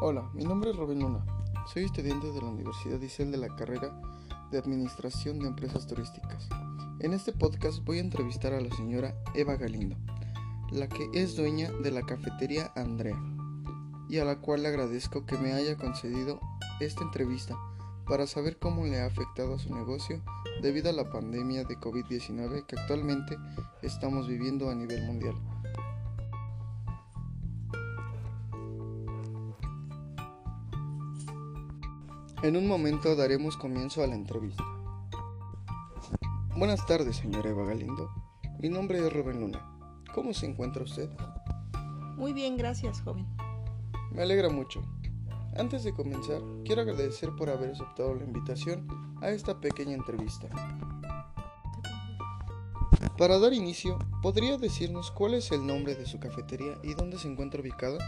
Hola, mi nombre es Robin Luna. Soy estudiante de la Universidad ICEL de la carrera de Administración de Empresas Turísticas. En este podcast voy a entrevistar a la señora Eva Galindo, la que es dueña de la cafetería Andrea, y a la cual le agradezco que me haya concedido esta entrevista para saber cómo le ha afectado a su negocio debido a la pandemia de COVID-19 que actualmente estamos viviendo a nivel mundial. En un momento daremos comienzo a la entrevista. Buenas tardes, señora Eva Galindo. Mi nombre es Rubén Luna. ¿Cómo se encuentra usted? Muy bien, gracias, joven. Me alegra mucho. Antes de comenzar, quiero agradecer por haber aceptado la invitación a esta pequeña entrevista. Para dar inicio, ¿podría decirnos cuál es el nombre de su cafetería y dónde se encuentra ubicada?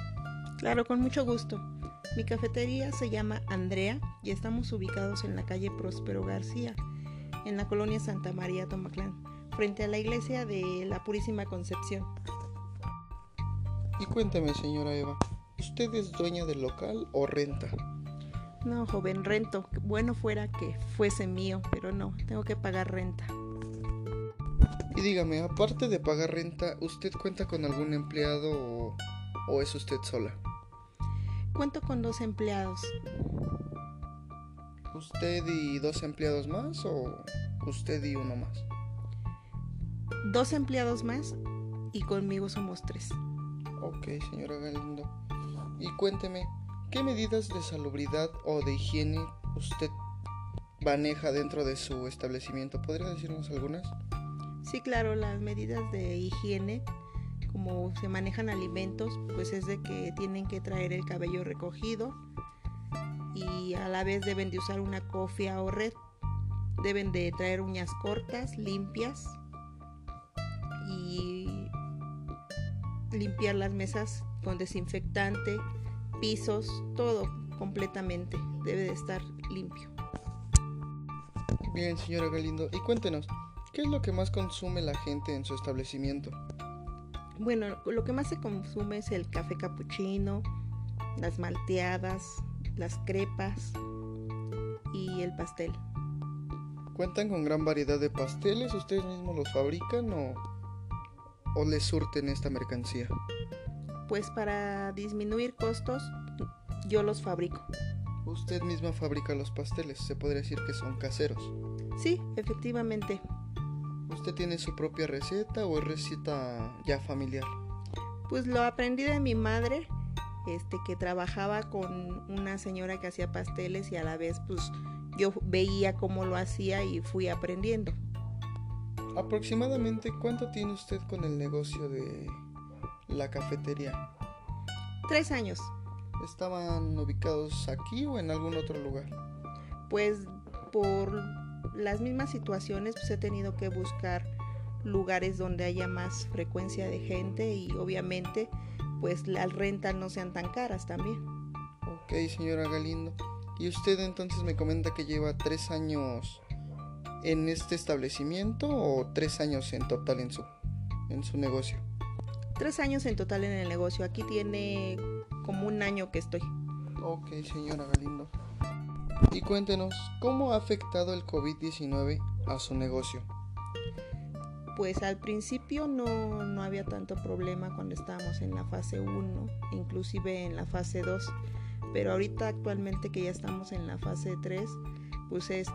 Claro, con mucho gusto. Mi cafetería se llama Andrea y estamos ubicados en la calle Próspero García, en la colonia Santa María Tomaclán, frente a la iglesia de la Purísima Concepción. Y cuéntame, señora Eva, ¿usted es dueña del local o renta? No, joven, rento. Bueno fuera que fuese mío, pero no, tengo que pagar renta. Y dígame, aparte de pagar renta, ¿usted cuenta con algún empleado o, o es usted sola? Cuento con dos empleados. ¿Usted y dos empleados más o usted y uno más? Dos empleados más y conmigo somos tres. Ok, señora Galindo. Y cuénteme, ¿qué medidas de salubridad o de higiene usted maneja dentro de su establecimiento? ¿Podría decirnos algunas? Sí, claro, las medidas de higiene como se manejan alimentos, pues es de que tienen que traer el cabello recogido y a la vez deben de usar una cofia o red. Deben de traer uñas cortas, limpias y limpiar las mesas con desinfectante, pisos, todo completamente debe de estar limpio. Bien, señora Galindo, y cuéntenos, ¿qué es lo que más consume la gente en su establecimiento? Bueno, lo que más se consume es el café capuchino, las malteadas, las crepas y el pastel. ¿Cuentan con gran variedad de pasteles? ¿Ustedes mismos los fabrican o, o les surten esta mercancía? Pues para disminuir costos, yo los fabrico. Usted misma fabrica los pasteles, se podría decir que son caseros. Sí, efectivamente. ¿Usted tiene su propia receta o es receta ya familiar? Pues lo aprendí de mi madre, este que trabajaba con una señora que hacía pasteles y a la vez pues yo veía cómo lo hacía y fui aprendiendo. Aproximadamente cuánto tiene usted con el negocio de la cafetería? Tres años. ¿Estaban ubicados aquí o en algún otro lugar? Pues por las mismas situaciones pues he tenido que buscar lugares donde haya más frecuencia de gente y obviamente pues las rentas no sean tan caras también. Ok, señora Galindo. ¿Y usted entonces me comenta que lleva tres años en este establecimiento o tres años en total en su, en su negocio? Tres años en total en el negocio. Aquí tiene como un año que estoy. Ok, señora Galindo. Y cuéntenos, ¿cómo ha afectado el COVID-19 a su negocio? Pues al principio no, no, había tanto problema cuando estábamos en la fase 1, inclusive en la fase 2, pero ahorita actualmente que ya estamos en la fase 3, pues es,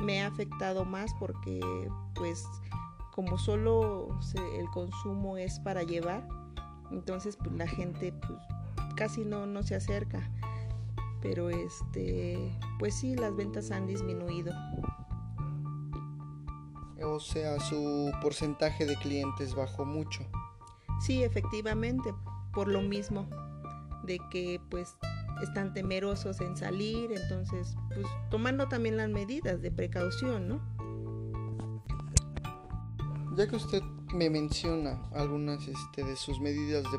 me ha afectado más porque pues como solo se, el consumo es para llevar, entonces pues la gente pues casi no, no se acerca pero este pues sí las ventas han disminuido. O sea su porcentaje de clientes bajó mucho. Sí efectivamente por lo mismo de que pues están temerosos en salir entonces pues tomando también las medidas de precaución no ya que usted me menciona algunas este, de sus medidas de,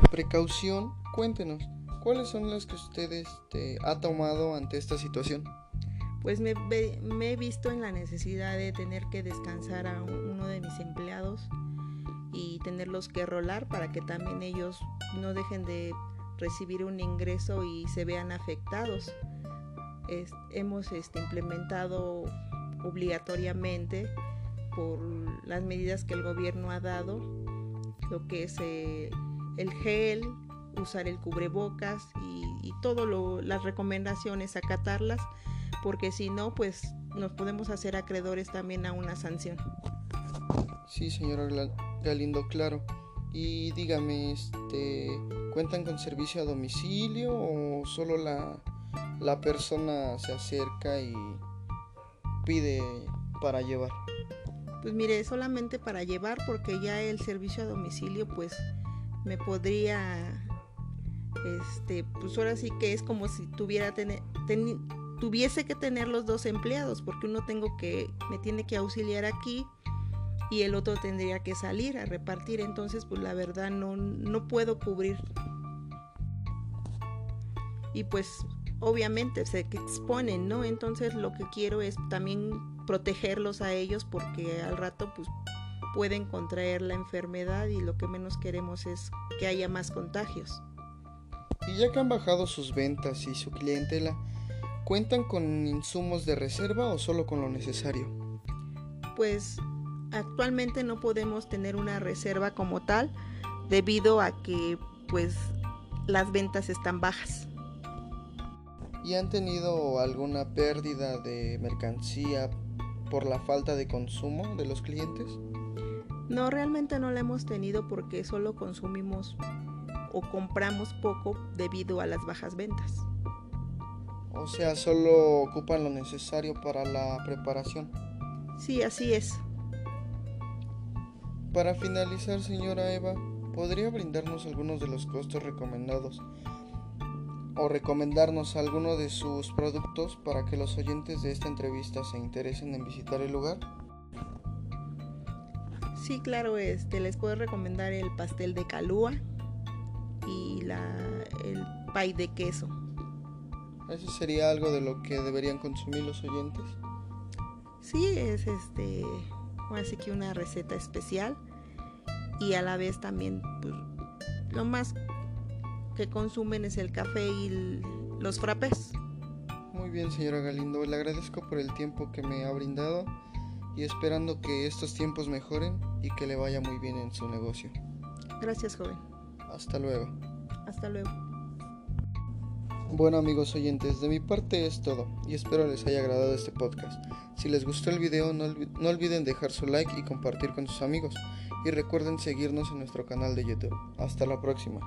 de precaución cuéntenos ¿Cuáles son las que usted este, ha tomado ante esta situación? Pues me, me, he visto en la necesidad de tener que descansar a uno de mis empleados y tenerlos que rolar para que también ellos no dejen de recibir un ingreso y se vean afectados. hemos este, implementado obligatoriamente por las medidas que el gobierno ha dado, lo que es eh, el gel, usar el cubrebocas y, y todas las recomendaciones, acatarlas, porque si no, pues nos podemos hacer acreedores también a una sanción. Sí, señora Galindo, claro. Y dígame, este, ¿cuentan con servicio a domicilio o solo la, la persona se acerca y pide para llevar? Pues mire, solamente para llevar porque ya el servicio a domicilio pues me podría este pues ahora sí que es como si tuviera tener tuviese que tener los dos empleados porque uno tengo que me tiene que auxiliar aquí y el otro tendría que salir a repartir. Entonces pues la verdad no no puedo cubrir. Y pues obviamente se exponen no entonces lo que quiero es también protegerlos a ellos porque al rato pues pueden contraer la enfermedad y lo que menos queremos es que haya más contagios. Y ya que han bajado sus ventas y su clientela, ¿cuentan con insumos de reserva o solo con lo necesario? Pues actualmente no podemos tener una reserva como tal debido a que pues las ventas están bajas. ¿Y han tenido alguna pérdida de mercancía por la falta de consumo de los clientes? No, realmente no la hemos tenido porque solo consumimos o compramos poco debido a las bajas ventas. O sea, solo ocupan lo necesario para la preparación. Sí, así es. Para finalizar, señora Eva, ¿podría brindarnos algunos de los costos recomendados o recomendarnos alguno de sus productos para que los oyentes de esta entrevista se interesen en visitar el lugar? Sí, claro, este les puedo recomendar el pastel de calúa y la, el pay de queso. ¿Eso sería algo de lo que deberían consumir los oyentes? Sí, es este, así que una receta especial y a la vez también pues, lo más que consumen es el café y los frappés. Muy bien, señora Galindo, le agradezco por el tiempo que me ha brindado y esperando que estos tiempos mejoren y que le vaya muy bien en su negocio. Gracias, joven. Hasta luego. Hasta luego. Bueno amigos oyentes, de mi parte es todo y espero les haya agradado este podcast. Si les gustó el video no, no olviden dejar su like y compartir con sus amigos y recuerden seguirnos en nuestro canal de YouTube. Hasta la próxima.